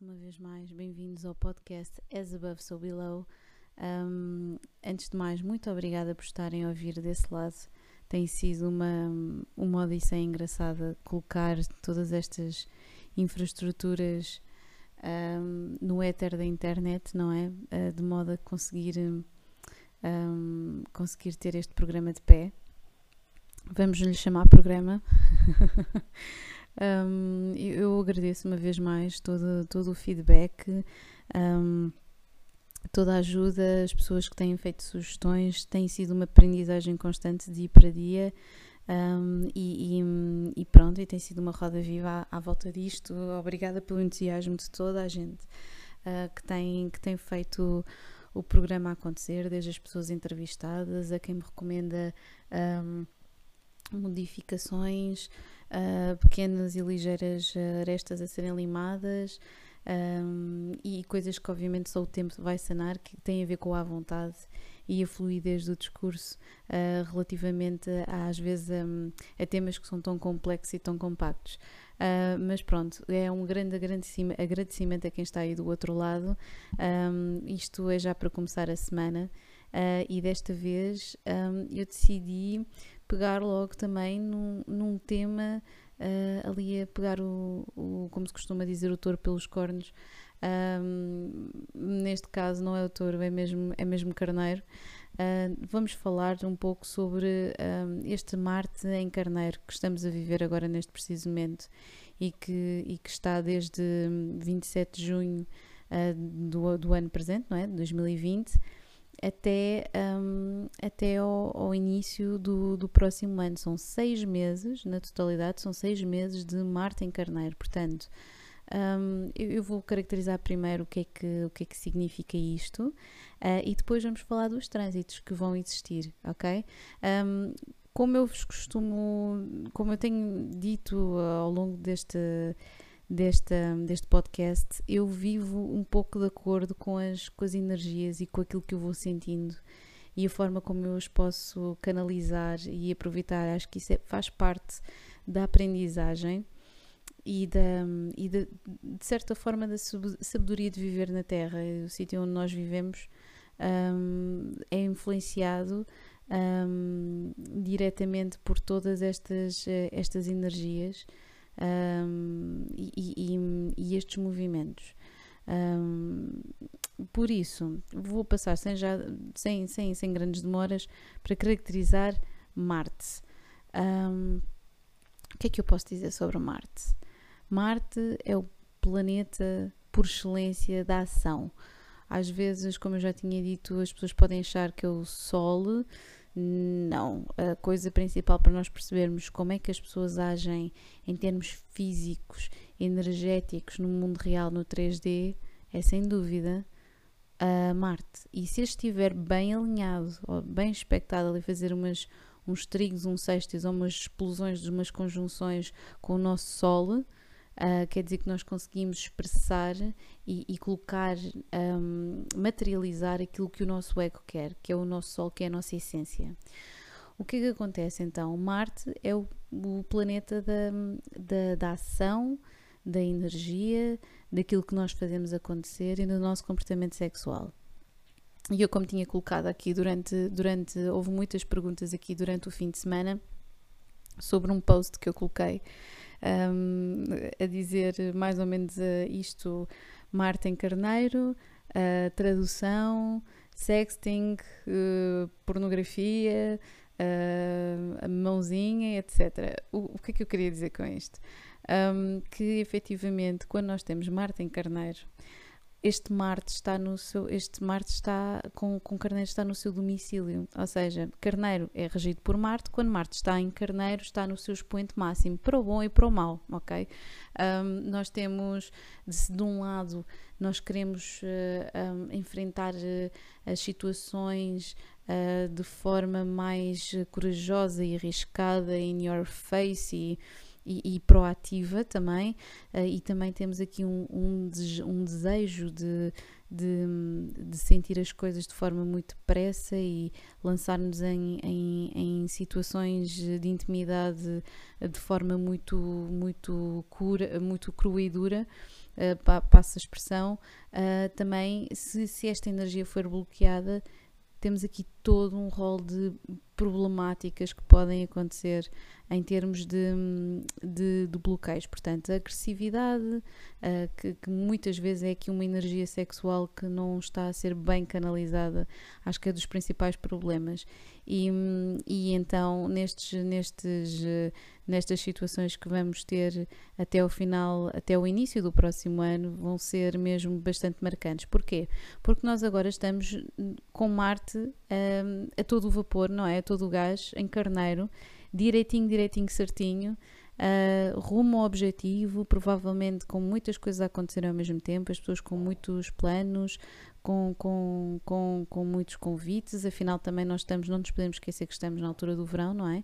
uma vez mais, bem-vindos ao podcast As Above So Below. Um, antes de mais, muito obrigada por estarem a ouvir desse lado. Tem sido uma, uma odisseia engraçada colocar todas estas infraestruturas um, no éter da internet, não é? Uh, de modo a conseguir, um, conseguir ter este programa de pé. Vamos lhe chamar programa. Um, eu agradeço uma vez mais todo, todo o feedback, um, toda a ajuda, as pessoas que têm feito sugestões, tem sido uma aprendizagem constante dia para dia. Um, e, e, e, pronto, e tem sido uma roda viva à, à, volta disto. Obrigada pelo entusiasmo de toda a gente uh, que, tem, que tem feito o, o programa acontecer, desde as pessoas entrevistadas a quem me recomenda modificações uh, pequenas e ligeiras arestas a serem limadas um, e coisas que obviamente só o tempo vai sanar, que têm a ver com a vontade e a fluidez do discurso uh, relativamente a, às vezes um, a temas que são tão complexos e tão compactos. Uh, mas pronto, é um grande agradecimento a quem está aí do outro lado. Um, isto é já para começar a semana uh, e desta vez um, eu decidi pegar logo também num, num tema uh, ali a pegar o, o, como se costuma dizer, o touro pelos cornos. Um, neste caso não é o touro, é mesmo, é mesmo carneiro. Uh, vamos falar um pouco sobre um, este Marte em Carneiro que estamos a viver agora neste preciso momento e que, e que está desde 27 de junho uh, do, do ano presente, não é? De 2020 até, um, até ao, ao, início do, do próximo ano. São seis meses, na totalidade, são seis meses de Marte em Carneiro. Portanto, um, eu, eu, vou caracterizar primeiro o que é que, o que, é que significa isto uh, e depois vamos falar dos trânsitos que vão existir, ok? Um, como eu vos costumo, como eu tenho dito ao longo deste desta, deste podcast, eu vivo um pouco de acordo com as, com as energias e com aquilo que eu vou sentindo e a forma como eu os posso canalizar e aproveitar. Acho que isso é, faz parte da aprendizagem e, da, e de, de certa forma da sabedoria de viver na Terra. O sítio onde nós vivemos um, é influenciado um, diretamente por todas estas, eh, estas energias um, e, e, e, estes movimentos. Um, por isso, vou passar sem, já, sem, sem, sem grandes demoras para caracterizar Marte. Um, o que é que eu posso dizer sobre Marte? Marte é o planeta por excelência da ação. Às vezes, como eu já tinha dito, as pessoas podem achar que é o Sol não. A coisa principal para nós percebermos como é que as pessoas agem em termos físicos, energéticos, no mundo real, no 3D, é sem dúvida a Marte. E se estiver bem alinhado, bem expectado ali fazer umas, uns trigos, um sextis ou umas explosões de umas conjunções com o nosso Sol, Uh, quer dizer que nós conseguimos expressar e, e colocar, um, materializar aquilo que o nosso ego quer, que é o nosso Sol, que é a nossa essência. O que é que acontece então? Marte é o, o planeta da, da, da, ação, da energia, daquilo que nós fazemos acontecer e do nosso comportamento sexual. E eu, como tinha colocado aqui durante, durante. Houve muitas perguntas aqui durante o fim de semana sobre um post que eu coloquei um, a dizer mais ou menos uh, isto: Martin Carneiro, tradução, sexting, uh, pornografia, uh, mãozinha, etc. O, o, que é que eu queria dizer com isto? Um, que efetivamente, quando nós temos Martin Carneiro este Marte está no seu, este Marte está com, com Carneiro está no seu domicílio, ou seja, Carneiro é regido por Marte, quando Marte está em Carneiro está no seu expoente máximo, para o bom e para o mau, ok? Um, nós temos, de, de, um lado, nós queremos uh, um, enfrentar uh, as situações uh, de forma mais corajosa e arriscada, in your face e e, e proativa também, uh, e também temos aqui um, um, um desejo de, de, de, sentir as coisas de forma muito depressa e lançar-nos em, em, em, situações de intimidade de forma muito, muito, cura, muito crua e dura. Uh, passa a expressão, uh, também se, se esta energia for bloqueada, temos aqui todo um rol de problemáticas que podem acontecer em termos de, de, de bloqueios. Portanto, a agressividade, uh, que, que, muitas vezes é aqui uma energia sexual que não está a ser bem canalizada, acho que é dos principais problemas. E, e então, nestes, nestes, nestas situações que vamos ter até o final, até o início do próximo ano, vão ser mesmo bastante marcantes. Porquê? Porque nós agora estamos com Marte um, a todo o vapor, não é? A todo o gás, em carneiro direitinho, direitinho, certinho, uh, rumo ao objetivo, provavelmente com muitas coisas a acontecer ao mesmo tempo, as pessoas com muitos planos, com, com, com, com muitos convites, afinal também nós estamos, não nos podemos esquecer que estamos na altura do verão, não é?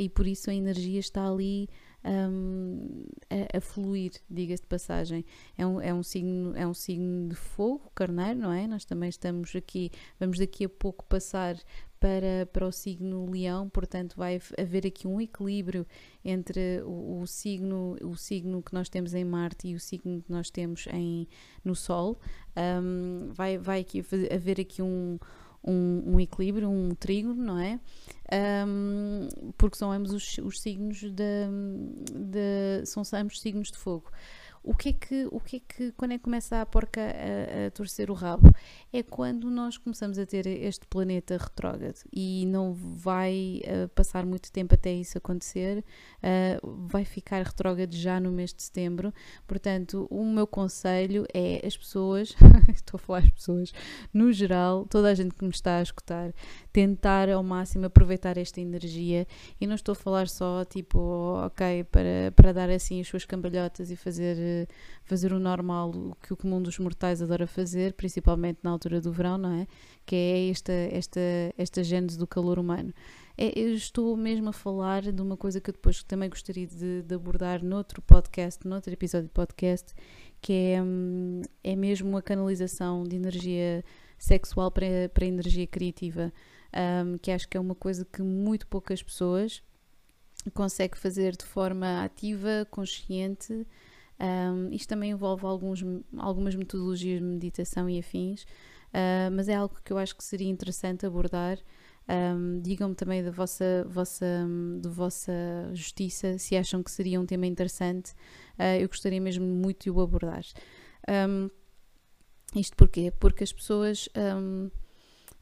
E por isso a energia está ali um, a, a, fluir, diga-se de passagem. É um, é, um signo, é um signo de fogo, carneiro, não é? Nós também estamos aqui, vamos daqui a pouco passar para, para o signo leão, portanto vai haver aqui um equilíbrio entre o, o, signo, o signo que nós temos em Marte e o signo que nós temos em, no Sol. Um, vai, vai aqui haver aqui um, um, um, equilíbrio, um trígono, não é? Um, porque são ambos os, os signos de, de, são ambos signos de fogo o que é que, o que, é que quando é que começa a porca a, a, torcer o rabo? É quando nós começamos a ter este planeta retrógrado e não vai uh, passar muito tempo até isso acontecer, uh, vai ficar retrógrado já no mês de setembro. Portanto, o meu conselho é as pessoas, estou a falar as pessoas, no geral, toda a gente que me está a escutar, tentar ao máximo aproveitar esta energia e não estou a falar só tipo, ok, para, para dar assim as suas cambalhotas e fazer fazer o normal, o que o comum dos mortais adora fazer, principalmente na altura do verão, não é? Que é esta, esta, esta gênese do calor humano. É, eu estou mesmo a falar de uma coisa que eu depois também gostaria de, de abordar noutro podcast, noutro episódio de podcast, que é, hum, é mesmo a canalização de energia sexual para, para energia criativa, um, que acho que é uma coisa que muito poucas pessoas conseguem fazer de forma ativa, consciente um, isto também envolve alguns, algumas metodologias de meditação e afins, uh, mas é algo que eu acho que seria interessante abordar. Um, Digam-me também da vossa, vossa, da vossa justiça, se acham que seria um tema interessante. Uh, eu gostaria mesmo muito de o abordar. Um, isto porquê? Porque as pessoas um,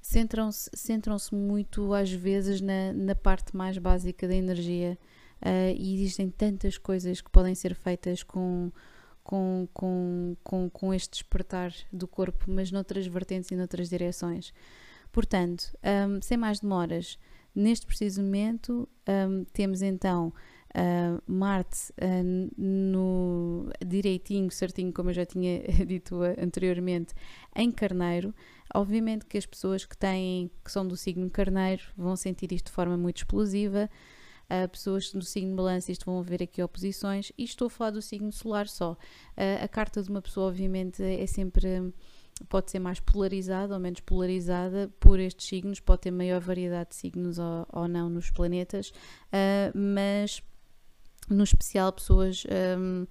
centram-se centram muito, às vezes, na, na parte mais básica da energia uh, e existem tantas coisas que podem ser feitas com, com, com, com, com este despertar do corpo, mas noutras vertentes e noutras direções. Portanto, um, sem mais demoras, neste preciso momento um, temos então uh, Marte uh, no direitinho, certinho, como eu já tinha dito anteriormente, em Carneiro. Obviamente que as pessoas que têm, que são do signo Carneiro, vão sentir isto de forma muito explosiva uh, pessoas do signo balança, isto vão ver aqui oposições, e estou a falar do signo solar só. Uh, a carta de uma pessoa, obviamente, é sempre pode ser mais polarizada ou menos polarizada por estes signos, pode ter maior variedade de signos ou, ou não nos planetas, uh, mas no especial pessoas um,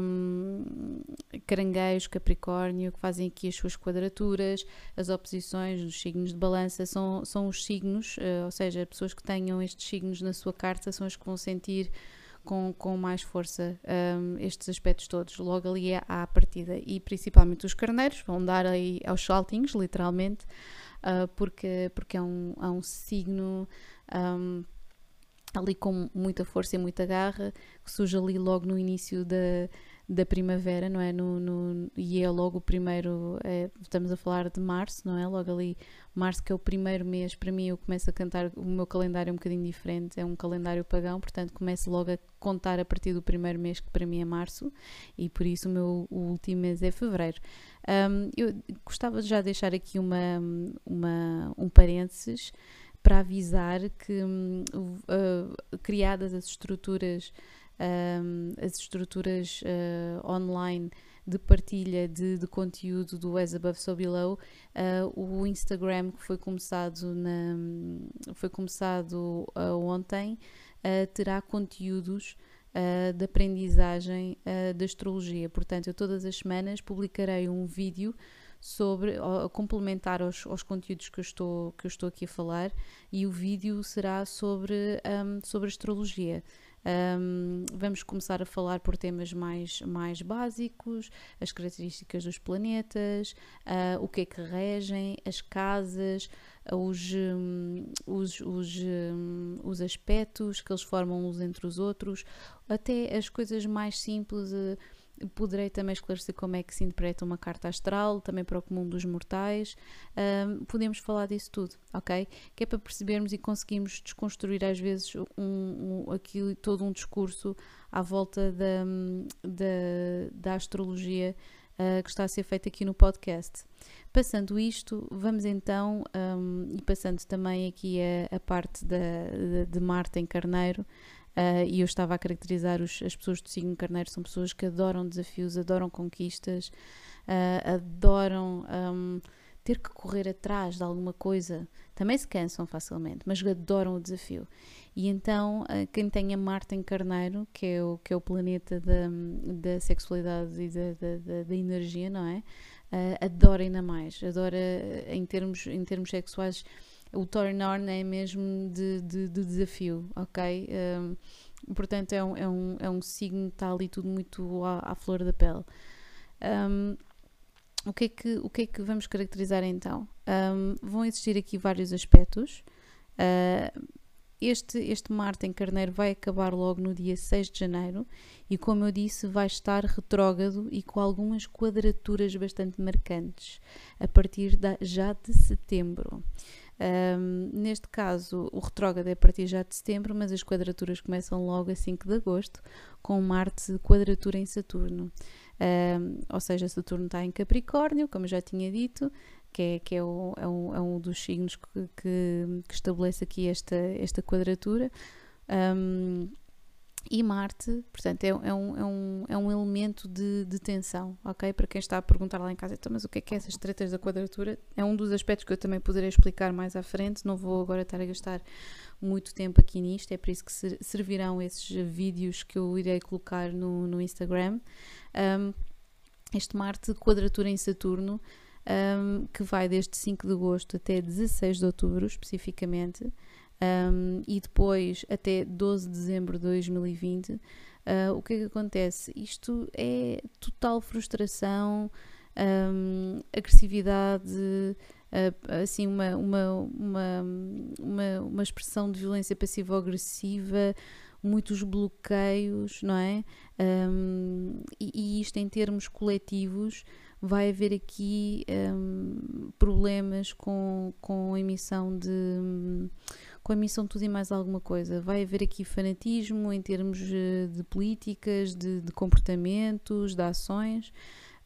um, caranguejos, capricórnio, que fazem aqui as suas quadraturas, as oposições dos signos de balança, são, são os signos, uh, ou seja, pessoas que tenham estes signos na sua carta são as que vão sentir com, com mais força um, estes aspectos todos, logo ali à partida. E principalmente os carneiros vão dar aí aos saltinhos, literalmente, uh, porque, porque é um, é um signo. Um, ali com muita força e muita garra, que surge ali logo no início da, da primavera, não é? No, no, e é logo o primeiro, é, estamos a falar de março, não é? Logo ali, março que é o primeiro mês, para mim eu começo a cantar, o meu calendário é um bocadinho diferente, é um calendário pagão, portanto começo logo a contar a partir do primeiro mês, que para mim é março, e por isso o meu o último mês é fevereiro. Um, eu gostava de já deixar aqui uma, uma, um parênteses, para avisar que uh, criadas as estruturas um, as estruturas uh, online de partilha de, de, conteúdo do As Above So Below, uh, o Instagram que foi começado, na, foi começado uh, ontem terá conteúdos de aprendizagem da astrologia. Portanto, eu todas as semanas publicarei um vídeo sobre a complementar aos, aos, conteúdos que eu, estou, que eu estou aqui a falar e o vídeo será sobre, um, sobre astrologia. Um, vamos começar a falar por temas mais, mais básicos, as características dos planetas, uh, o que é que regem, as casas, os, um, os, os, um, os aspectos que eles formam uns entre os outros, até as coisas mais simples. Uh, Poderei também esclarecer como é que se interpreta uma carta astral, também para o comum dos mortais. Um, podemos falar disso tudo, ok? Que é para percebermos e conseguirmos desconstruir às vezes um, um, aquilo, todo um discurso à volta da, da, da astrologia uh, que está a ser feito aqui no podcast. Passando isto, vamos então, um, e passando também aqui a, a parte da, de, de Marta em Carneiro, Uh, e eu estava a caracterizar os, as pessoas do signo carneiro, são pessoas que adoram desafios, adoram conquistas, uh, adoram um, ter que correr atrás de alguma coisa. Também se cansam facilmente, mas adoram o desafio. E então, uh, quem tem a Marte em Carneiro, que é o, que é o planeta da, da sexualidade e da, da, da energia, não é? Adora ainda mais, adora em termos, em termos sexuais o turn on é mesmo de, de, de desafio, ok? Um, portanto, é um, é, um, é um signo que está ali tudo muito à, à flor da pele. Um, o, que é que, o que é que vamos caracterizar então? Um, vão existir aqui vários aspectos. Uh, este, este Marte em Carneiro vai acabar logo no dia 6 de janeiro e, como eu disse, vai estar retrógrado e com algumas quadraturas bastante marcantes a partir da, já de setembro. Um, neste caso, o retrógrado é a partir já de setembro, mas as quadraturas começam logo a 5 de agosto, com Marte quadratura em Saturno. Um, ou seja, Saturno está em Capricórnio, como já tinha dito, que é, que é, o, é, um, é um dos signos que, que, que, estabelece aqui esta, esta quadratura. Um, e Marte, portanto, é, é, um, é, um, é um elemento de, de tensão, ok? Para quem está a perguntar lá em casa, então, mas o que é que é essas tretas da quadratura? É um dos aspectos que eu também poderei explicar mais à frente, não vou agora estar a gastar muito tempo aqui nisto, é por isso que servirão esses vídeos que eu irei colocar no, no Instagram. Um, este Marte quadratura em Saturno, um, que vai desde 5 de agosto até 16 de outubro, especificamente, um, e depois até 12 de dezembro de 2020, uh, ah, o que é que acontece? Isto é total frustração, um, agressividade, uh, assim, uma, uma, uma, uma, uma expressão de violência passivo-agressiva, muitos bloqueios, não é? Um, e, e, isto em termos coletivos vai haver aqui um, problemas com, com a emissão de com a emissão de tudo e mais alguma coisa. Vai haver aqui fanatismo em termos eh, de políticas, de, de comportamentos, de ações.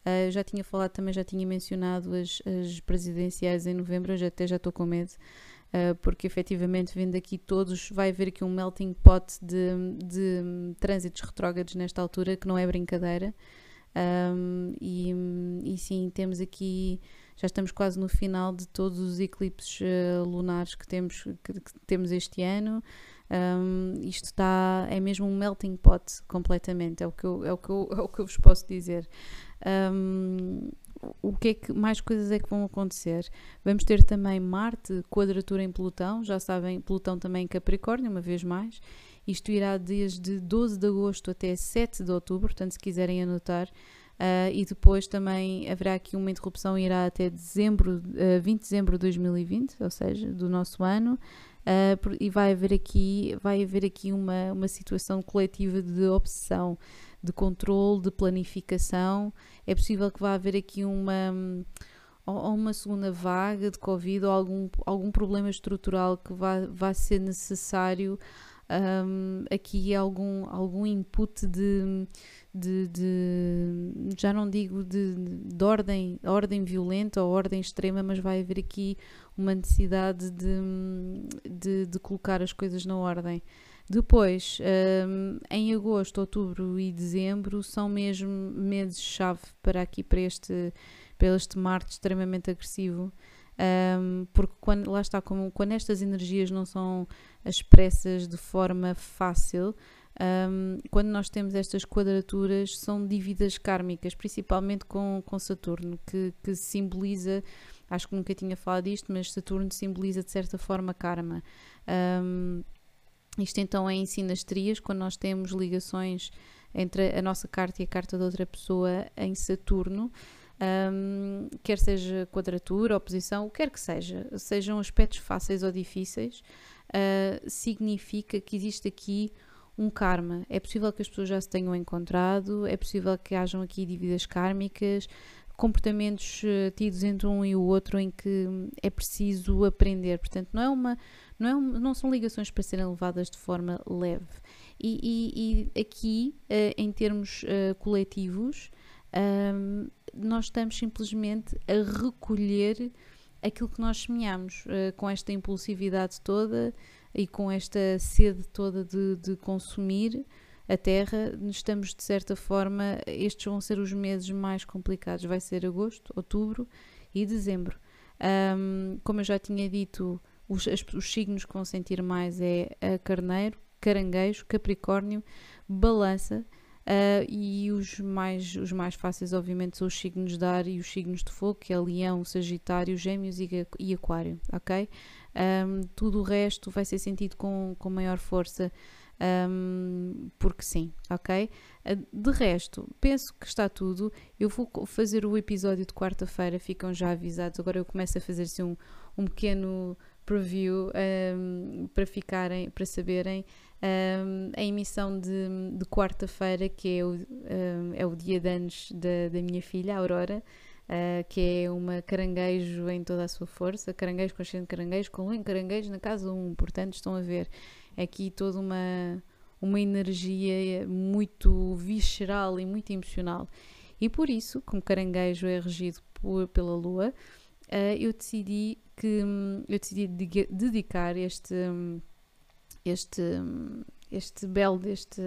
Uh, já tinha falado também, já tinha mencionado as, as presidenciais em novembro, já, até já estou com medo, uh, porque efetivamente vendo aqui todos, vai haver aqui um melting pot de, de trânsitos retrógrados nesta altura, que não é brincadeira. Um, e, e sim, temos aqui já estamos quase no final de todos os eclipses uh, lunares que temos, que, que temos este ano. Um, isto está, é mesmo um melting pot completamente, é o que eu, é o que eu, é o que eu vos posso dizer. Um, o que é que mais coisas é que vão acontecer? Vamos ter também Marte, quadratura em Plutão, já sabem, Plutão também em Capricórnio, uma vez mais. Isto irá desde 12 de agosto até 7 de outubro, portanto, se quiserem anotar, Uh, e depois também haverá aqui uma interrupção, irá até dezembro, uh, 20 de dezembro de 2020, ou seja, do nosso ano, uh, e vai haver aqui, vai haver aqui uma, uma situação coletiva de obsessão, de controle, de planificação. É possível que vá haver aqui uma, uma segunda vaga de Covid ou algum, algum problema estrutural que vá, vá ser necessário um, aqui algum, algum input de, de, de, já não digo de, de ordem, ordem violenta ou ordem extrema, mas vai haver aqui uma necessidade de, de, colocar as coisas na ordem. Depois, um, em agosto, outubro e dezembro são mesmo meses-chave para aqui, para este, para este Marte extremamente agressivo. Um, porque quando, lá está, como, quando estas energias não são expressas de forma fácil, um, quando nós temos estas quadraturas, são dívidas kármicas, principalmente com, com Saturno, que, que simboliza, acho que nunca tinha falado disto, mas Saturno simboliza de certa forma karma. Um, isto então é em sinastrias, quando nós temos ligações entre a nossa carta e a carta de outra pessoa em Saturno, um, quer seja quadratura, oposição, o que quer que seja, sejam aspectos fáceis ou difíceis, uh, significa que existe aqui um karma. É possível que as pessoas já se tenham encontrado, é possível que hajam aqui dívidas kármicas, comportamentos uh, tidos entre um e o outro em que é preciso aprender. Portanto, não é uma, não, é um, não são ligações para serem levadas de forma leve. E, e, e aqui, uh, em termos coletivos, nós estamos simplesmente a recolher aquilo que nós semeamos com esta impulsividade toda e com esta sede toda de, de consumir a terra, estamos de certa forma, estes vão ser os meses mais complicados. Vai ser agosto, outubro e dezembro. Um, como eu já tinha dito, os, as, os signos que vão sentir mais é a carneiro, caranguejo, capricórnio, balança. Uh, e os mais, os mais fáceis, obviamente, são os signos de ar e os signos de fogo, que é Leão, Sagitário, Gêmeos e, e Aquário, ok? Um, tudo o resto vai ser sentido com, com maior força um, porque sim, ok? Ah, de resto, penso que está tudo. Eu vou fazer o episódio de quarta-feira, ficam já avisados. Agora eu começo a fazer assim um, um pequeno preview um, para ficarem, para saberem. Um, a emissão de, de quarta-feira, que é o, um, é o dia de anos da, da minha filha, Aurora, uh, que é uma caranguejo em toda a sua força, caranguejo consciente caranguejo, com um caranguejo na casa 1, portanto estão a ver aqui toda uma, uma energia muito visceral e muito emocional. E por isso, como caranguejo é regido por, pela lua, uh, eu decidi que eu decidi dedicar este este este belo deste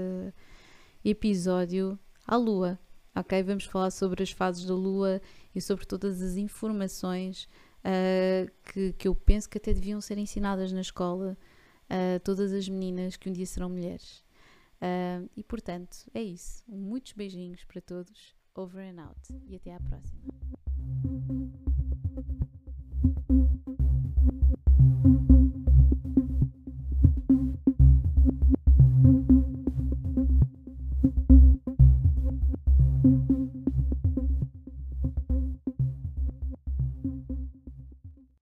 episódio à lua. Ok, vamos falar sobre as fases da lua e sobre todas as informações uh, que, que eu penso que até deviam ser ensinadas na escola a todas as meninas que um dia serão mulheres. Uh, e portanto, é isso. Muitos beijinhos para todos. Over and out. E até à próxima.